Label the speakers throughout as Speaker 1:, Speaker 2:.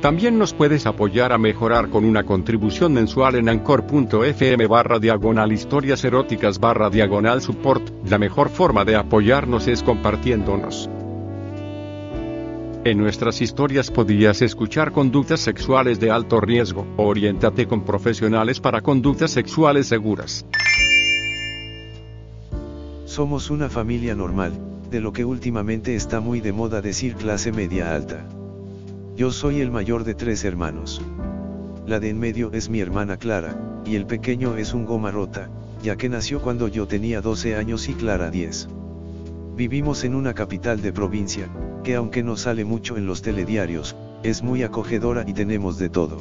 Speaker 1: También nos puedes apoyar a mejorar con una contribución mensual en anchor.fm barra diagonal historias eróticas barra diagonal support. La mejor forma de apoyarnos es compartiéndonos. En nuestras historias podías escuchar conductas sexuales de alto riesgo. Oriéntate con profesionales para conductas sexuales seguras.
Speaker 2: Somos una familia normal, de lo que últimamente está muy de moda decir clase media alta. Yo soy el mayor de tres hermanos. La de en medio es mi hermana Clara, y el pequeño es un goma rota, ya que nació cuando yo tenía 12 años y Clara 10. Vivimos en una capital de provincia, que aunque no sale mucho en los telediarios, es muy acogedora y tenemos de todo.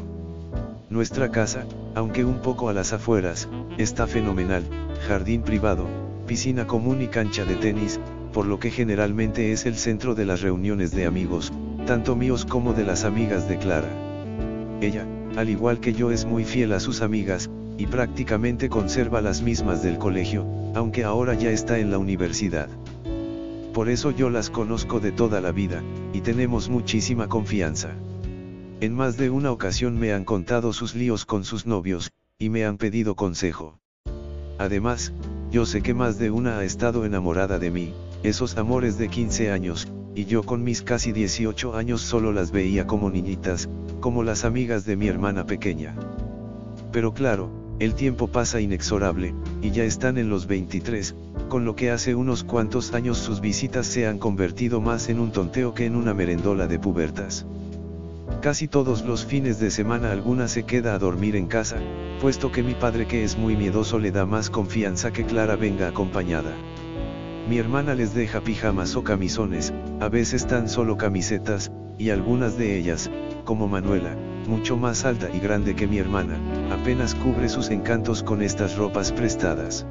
Speaker 2: Nuestra casa, aunque un poco a las afueras, está fenomenal, jardín privado, piscina común y cancha de tenis, por lo que generalmente es el centro de las reuniones de amigos, tanto míos como de las amigas de Clara. Ella, al igual que yo es muy fiel a sus amigas, y prácticamente conserva las mismas del colegio, aunque ahora ya está en la universidad. Por eso yo las conozco de toda la vida, y tenemos muchísima confianza. En más de una ocasión me han contado sus líos con sus novios, y me han pedido consejo. Además, yo sé que más de una ha estado enamorada de mí, esos amores de 15 años, y yo con mis casi 18 años solo las veía como niñitas, como las amigas de mi hermana pequeña. Pero claro, el tiempo pasa inexorable, y ya están en los 23, con lo que hace unos cuantos años sus visitas se han convertido más en un tonteo que en una merendola de pubertas. Casi todos los fines de semana alguna se queda a dormir en casa, puesto que mi padre que es muy miedoso le da más confianza que Clara venga acompañada. Mi hermana les deja pijamas o camisones, a veces tan solo camisetas, y algunas de ellas, como Manuela, mucho más alta y grande que mi hermana, apenas cubre sus encantos con estas ropas prestadas.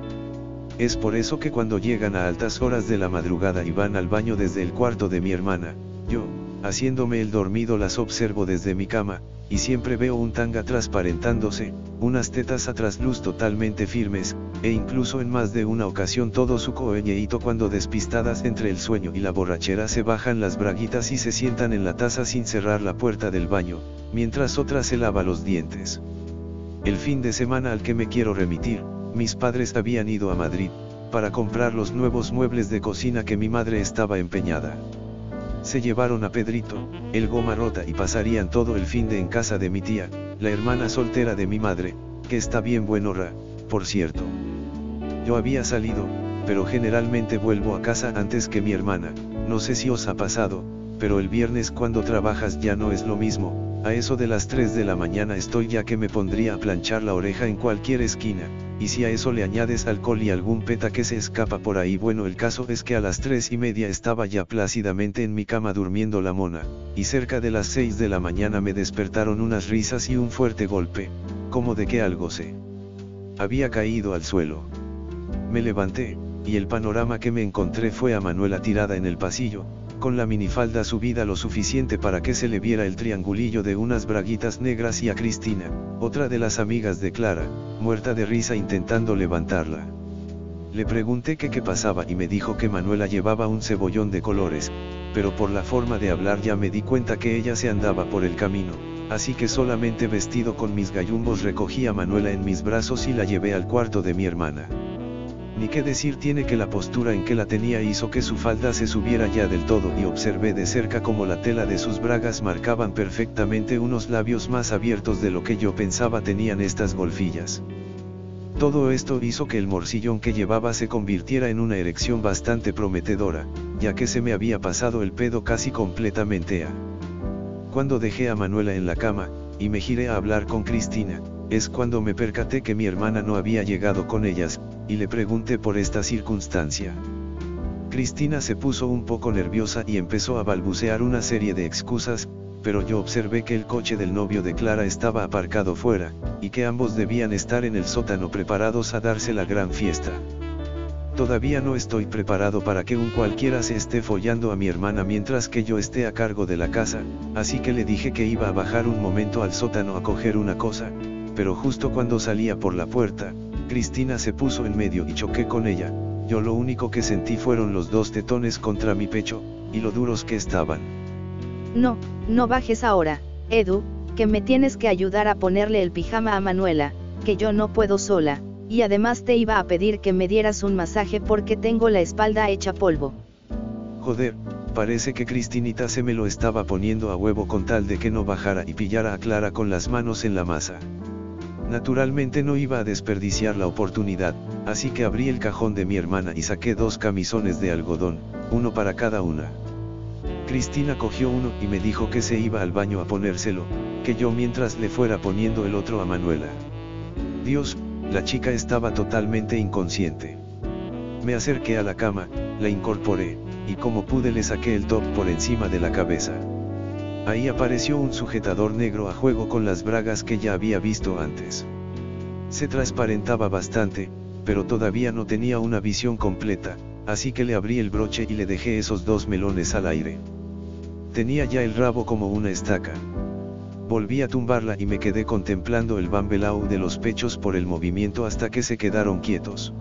Speaker 2: Es por eso que cuando llegan a altas horas de la madrugada y van al baño desde el cuarto de mi hermana, yo, haciéndome el dormido las observo desde mi cama, y siempre veo un tanga transparentándose, unas tetas a trasluz totalmente firmes, e incluso en más de una ocasión todo su coeñeito cuando despistadas entre el sueño y la borrachera se bajan las braguitas y se sientan en la taza sin cerrar la puerta del baño, mientras otra se lava los dientes. El fin de semana al que me quiero remitir, mis padres habían ido a Madrid, para comprar los nuevos muebles de cocina que mi madre estaba empeñada. Se llevaron a Pedrito, el goma rota y pasarían todo el fin de en casa de mi tía, la hermana soltera de mi madre, que está bien buenorra, por cierto. Yo había salido, pero generalmente vuelvo a casa antes que mi hermana, no sé si os ha pasado, pero el viernes cuando trabajas ya no es lo mismo, a eso de las 3 de la mañana estoy ya que me pondría a planchar la oreja en cualquier esquina, y si a eso le añades alcohol y algún peta que se escapa por ahí bueno el caso es que a las 3 y media estaba ya plácidamente en mi cama durmiendo la mona, y cerca de las 6 de la mañana me despertaron unas risas y un fuerte golpe, como de que algo se había caído al suelo. Me levanté, y el panorama que me encontré fue a Manuela tirada en el pasillo, con la minifalda subida lo suficiente para que se le viera el triangulillo de unas braguitas negras y a Cristina, otra de las amigas de Clara, muerta de risa intentando levantarla. Le pregunté qué pasaba y me dijo que Manuela llevaba un cebollón de colores, pero por la forma de hablar ya me di cuenta que ella se andaba por el camino, así que solamente vestido con mis gallumbos recogí a Manuela en mis brazos y la llevé al cuarto de mi hermana. Ni qué decir tiene que la postura en que la tenía hizo que su falda se subiera ya del todo y observé de cerca como la tela de sus bragas marcaban perfectamente unos labios más abiertos de lo que yo pensaba tenían estas golfillas. Todo esto hizo que el morcillón que llevaba se convirtiera en una erección bastante prometedora, ya que se me había pasado el pedo casi completamente a. Cuando dejé a Manuela en la cama, y me giré a hablar con Cristina, es cuando me percaté que mi hermana no había llegado con ellas, y le pregunté por esta circunstancia. Cristina se puso un poco nerviosa y empezó a balbucear una serie de excusas, pero yo observé que el coche del novio de Clara estaba aparcado fuera, y que ambos debían estar en el sótano preparados a darse la gran fiesta. Todavía no estoy preparado para que un cualquiera se esté follando a mi hermana mientras que yo esté a cargo de la casa, así que le dije que iba a bajar un momento al sótano a coger una cosa, pero justo cuando salía por la puerta, Cristina se puso en medio y choqué con ella, yo lo único que sentí fueron los dos tetones contra mi pecho, y lo duros que estaban.
Speaker 3: No, no bajes ahora, Edu, que me tienes que ayudar a ponerle el pijama a Manuela, que yo no puedo sola, y además te iba a pedir que me dieras un masaje porque tengo la espalda hecha polvo.
Speaker 2: Joder, parece que Cristinita se me lo estaba poniendo a huevo con tal de que no bajara y pillara a Clara con las manos en la masa. Naturalmente no iba a desperdiciar la oportunidad, así que abrí el cajón de mi hermana y saqué dos camisones de algodón, uno para cada una. Cristina cogió uno y me dijo que se iba al baño a ponérselo, que yo mientras le fuera poniendo el otro a Manuela. Dios, la chica estaba totalmente inconsciente. Me acerqué a la cama, la incorporé, y como pude le saqué el top por encima de la cabeza. Ahí apareció un sujetador negro a juego con las bragas que ya había visto antes. Se transparentaba bastante, pero todavía no tenía una visión completa, así que le abrí el broche y le dejé esos dos melones al aire. Tenía ya el rabo como una estaca. Volví a tumbarla y me quedé contemplando el bambelau de los pechos por el movimiento hasta que se quedaron quietos.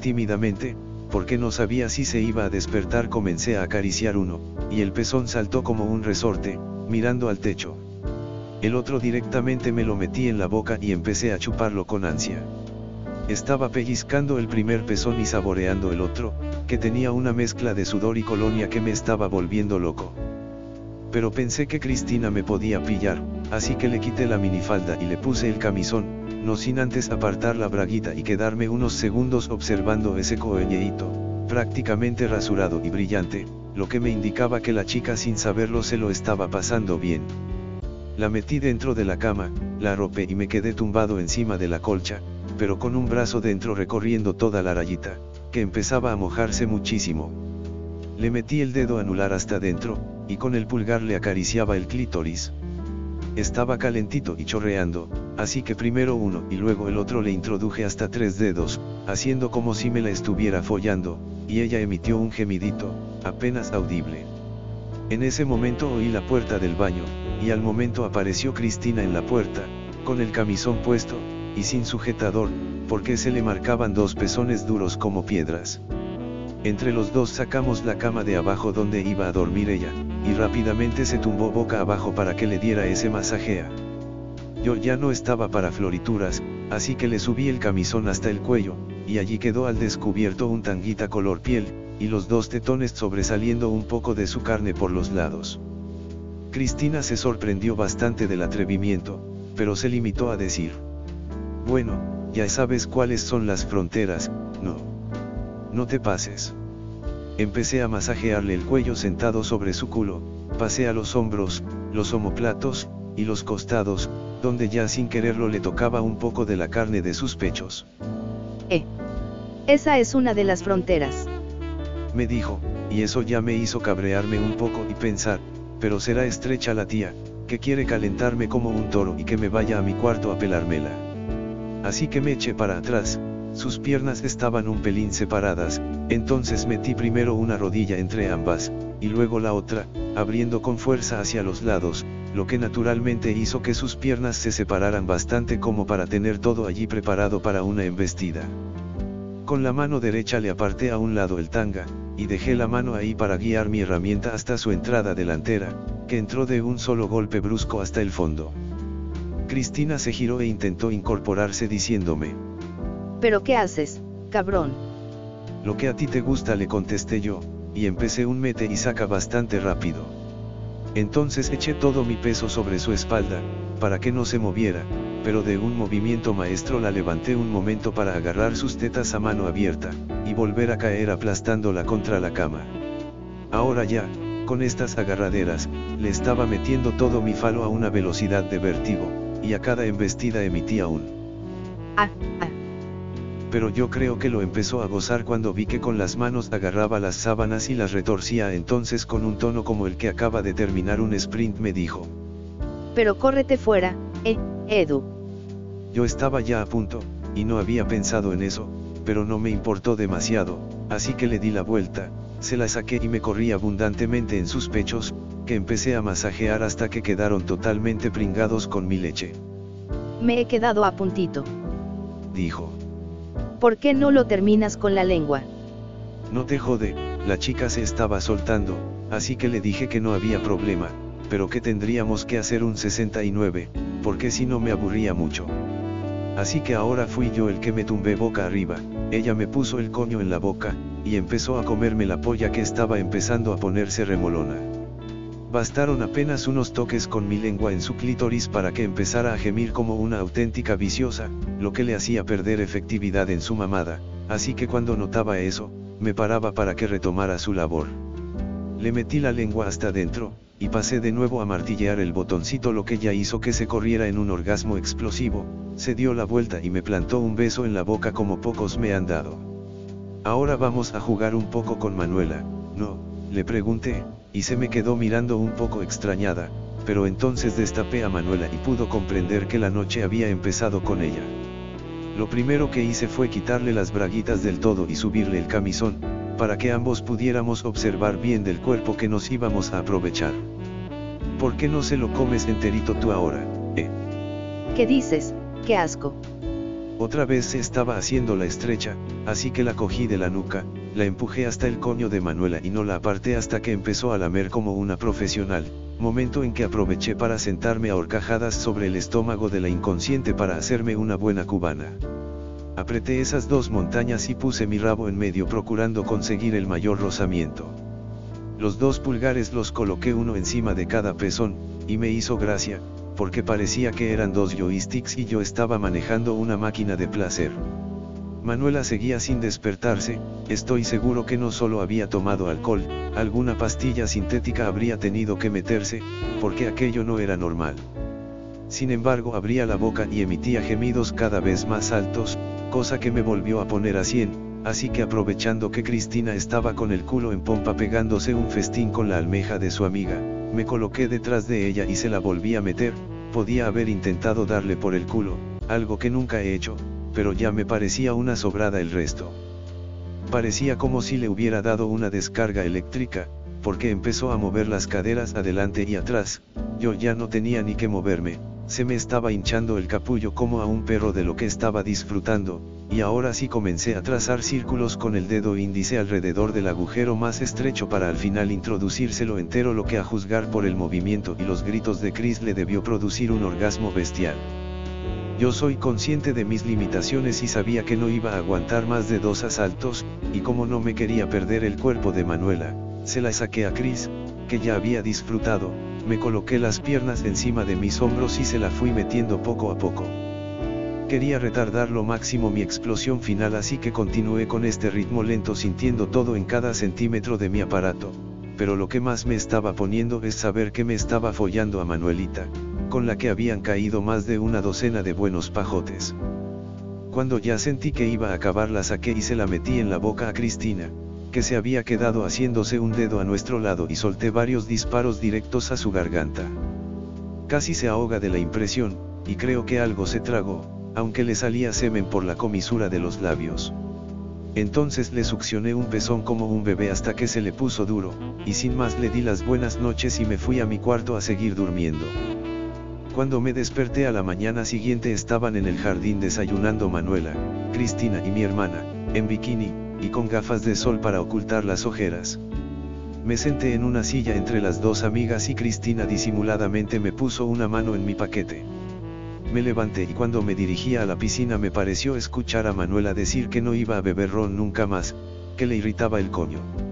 Speaker 2: Tímidamente, porque no sabía si se iba a despertar comencé a acariciar uno, y el pezón saltó como un resorte, mirando al techo. El otro directamente me lo metí en la boca y empecé a chuparlo con ansia. Estaba pellizcando el primer pezón y saboreando el otro, que tenía una mezcla de sudor y colonia que me estaba volviendo loco. Pero pensé que Cristina me podía pillar, así que le quité la minifalda y le puse el camisón, no sin antes apartar la braguita y quedarme unos segundos observando ese coelleíto, prácticamente rasurado y brillante, lo que me indicaba que la chica sin saberlo se lo estaba pasando bien. La metí dentro de la cama, la arropé y me quedé tumbado encima de la colcha, pero con un brazo dentro recorriendo toda la rayita, que empezaba a mojarse muchísimo. Le metí el dedo anular hasta dentro, y con el pulgar le acariciaba el clítoris. Estaba calentito y chorreando, así que primero uno y luego el otro le introduje hasta tres dedos, haciendo como si me la estuviera follando, y ella emitió un gemidito, apenas audible. En ese momento oí la puerta del baño, y al momento apareció Cristina en la puerta, con el camisón puesto, y sin sujetador, porque se le marcaban dos pezones duros como piedras. Entre los dos sacamos la cama de abajo donde iba a dormir ella, y rápidamente se tumbó boca abajo para que le diera ese masajea. Yo ya no estaba para florituras, así que le subí el camisón hasta el cuello, y allí quedó al descubierto un tanguita color piel, y los dos tetones sobresaliendo un poco de su carne por los lados. Cristina se sorprendió bastante del atrevimiento, pero se limitó a decir. Bueno, ya sabes cuáles son las fronteras, no. No te pases. Empecé a masajearle el cuello sentado sobre su culo, pasé a los hombros, los omoplatos, y los costados, donde ya sin quererlo le tocaba un poco de la carne de sus pechos.
Speaker 3: Eh. Esa es una de las fronteras.
Speaker 2: Me dijo, y eso ya me hizo cabrearme un poco y pensar, pero será estrecha la tía, que quiere calentarme como un toro y que me vaya a mi cuarto a pelármela. Así que me eché para atrás, sus piernas estaban un pelín separadas, entonces metí primero una rodilla entre ambas, y luego la otra, abriendo con fuerza hacia los lados, lo que naturalmente hizo que sus piernas se separaran bastante como para tener todo allí preparado para una embestida. Con la mano derecha le aparté a un lado el tanga, y dejé la mano ahí para guiar mi herramienta hasta su entrada delantera, que entró de un solo golpe brusco hasta el fondo. Cristina se giró e intentó incorporarse diciéndome.
Speaker 3: ¿Pero qué haces, cabrón?
Speaker 2: Lo que a ti te gusta le contesté yo, y empecé un mete y saca bastante rápido. Entonces eché todo mi peso sobre su espalda, para que no se moviera, pero de un movimiento maestro la levanté un momento para agarrar sus tetas a mano abierta, y volver a caer aplastándola contra la cama. Ahora ya, con estas agarraderas, le estaba metiendo todo mi falo a una velocidad de vértigo, y a cada embestida emitía un
Speaker 3: ah, ah.
Speaker 2: Pero yo creo que lo empezó a gozar cuando vi que con las manos agarraba las sábanas y las retorcía entonces con un tono como el que acaba de terminar un sprint me dijo.
Speaker 3: Pero córrete fuera, eh, Edu.
Speaker 2: Yo estaba ya a punto, y no había pensado en eso, pero no me importó demasiado, así que le di la vuelta, se la saqué y me corrí abundantemente en sus pechos, que empecé a masajear hasta que quedaron totalmente pringados con mi leche.
Speaker 3: Me he quedado a puntito.
Speaker 2: Dijo.
Speaker 3: ¿Por qué no lo terminas con la lengua?
Speaker 2: No te jode, la chica se estaba soltando, así que le dije que no había problema, pero que tendríamos que hacer un 69, porque si no me aburría mucho. Así que ahora fui yo el que me tumbé boca arriba, ella me puso el coño en la boca, y empezó a comerme la polla que estaba empezando a ponerse remolona. Bastaron apenas unos toques con mi lengua en su clítoris para que empezara a gemir como una auténtica viciosa, lo que le hacía perder efectividad en su mamada, así que cuando notaba eso, me paraba para que retomara su labor. Le metí la lengua hasta dentro, y pasé de nuevo a martillear el botoncito lo que ya hizo que se corriera en un orgasmo explosivo, se dio la vuelta y me plantó un beso en la boca como pocos me han dado. Ahora vamos a jugar un poco con Manuela, ¿no? Le pregunté, y se me quedó mirando un poco extrañada, pero entonces destapé a Manuela y pudo comprender que la noche había empezado con ella. Lo primero que hice fue quitarle las braguitas del todo y subirle el camisón, para que ambos pudiéramos observar bien del cuerpo que nos íbamos a aprovechar. ¿Por qué no se lo comes enterito tú ahora, eh?
Speaker 3: ¿Qué dices? ¡Qué asco!
Speaker 2: Otra vez se estaba haciendo la estrecha, así que la cogí de la nuca, la empujé hasta el coño de Manuela y no la aparté hasta que empezó a lamer como una profesional, momento en que aproveché para sentarme a horcajadas sobre el estómago de la inconsciente para hacerme una buena cubana. Apreté esas dos montañas y puse mi rabo en medio procurando conseguir el mayor rozamiento. Los dos pulgares los coloqué uno encima de cada pezón, y me hizo gracia, porque parecía que eran dos joysticks y yo estaba manejando una máquina de placer. Manuela seguía sin despertarse, estoy seguro que no solo había tomado alcohol, alguna pastilla sintética habría tenido que meterse, porque aquello no era normal. Sin embargo abría la boca y emitía gemidos cada vez más altos, cosa que me volvió a poner a 100, así que aprovechando que Cristina estaba con el culo en pompa pegándose un festín con la almeja de su amiga, me coloqué detrás de ella y se la volví a meter, podía haber intentado darle por el culo, algo que nunca he hecho, pero ya me parecía una sobrada el resto. Parecía como si le hubiera dado una descarga eléctrica, porque empezó a mover las caderas adelante y atrás, yo ya no tenía ni que moverme, se me estaba hinchando el capullo como a un perro de lo que estaba disfrutando, y ahora sí comencé a trazar círculos con el dedo índice alrededor del agujero más estrecho para al final introducírselo entero lo que a juzgar por el movimiento y los gritos de Chris le debió producir un orgasmo bestial. Yo soy consciente de mis limitaciones y sabía que no iba a aguantar más de dos asaltos, y como no me quería perder el cuerpo de Manuela, se la saqué a Chris, que ya había disfrutado, me coloqué las piernas encima de mis hombros y se la fui metiendo poco a poco. Quería retardar lo máximo mi explosión final así que continué con este ritmo lento sintiendo todo en cada centímetro de mi aparato, pero lo que más me estaba poniendo es saber que me estaba follando a Manuelita, con la que habían caído más de una docena de buenos pajotes. Cuando ya sentí que iba a acabar la saqué y se la metí en la boca a Cristina, que se había quedado haciéndose un dedo a nuestro lado y solté varios disparos directos a su garganta. Casi se ahoga de la impresión, y creo que algo se tragó, aunque le salía semen por la comisura de los labios. Entonces le succioné un pezón como un bebé hasta que se le puso duro, y sin más le di las buenas noches y me fui a mi cuarto a seguir durmiendo. Cuando me desperté a la mañana siguiente estaban en el jardín desayunando Manuela, Cristina y mi hermana, en bikini, y con gafas de sol para ocultar las ojeras. Me senté en una silla entre las dos amigas y Cristina disimuladamente me puso una mano en mi paquete. Me levanté y cuando me dirigía a la piscina me pareció escuchar a Manuela decir que no iba a beber ron nunca más, que le irritaba el coño.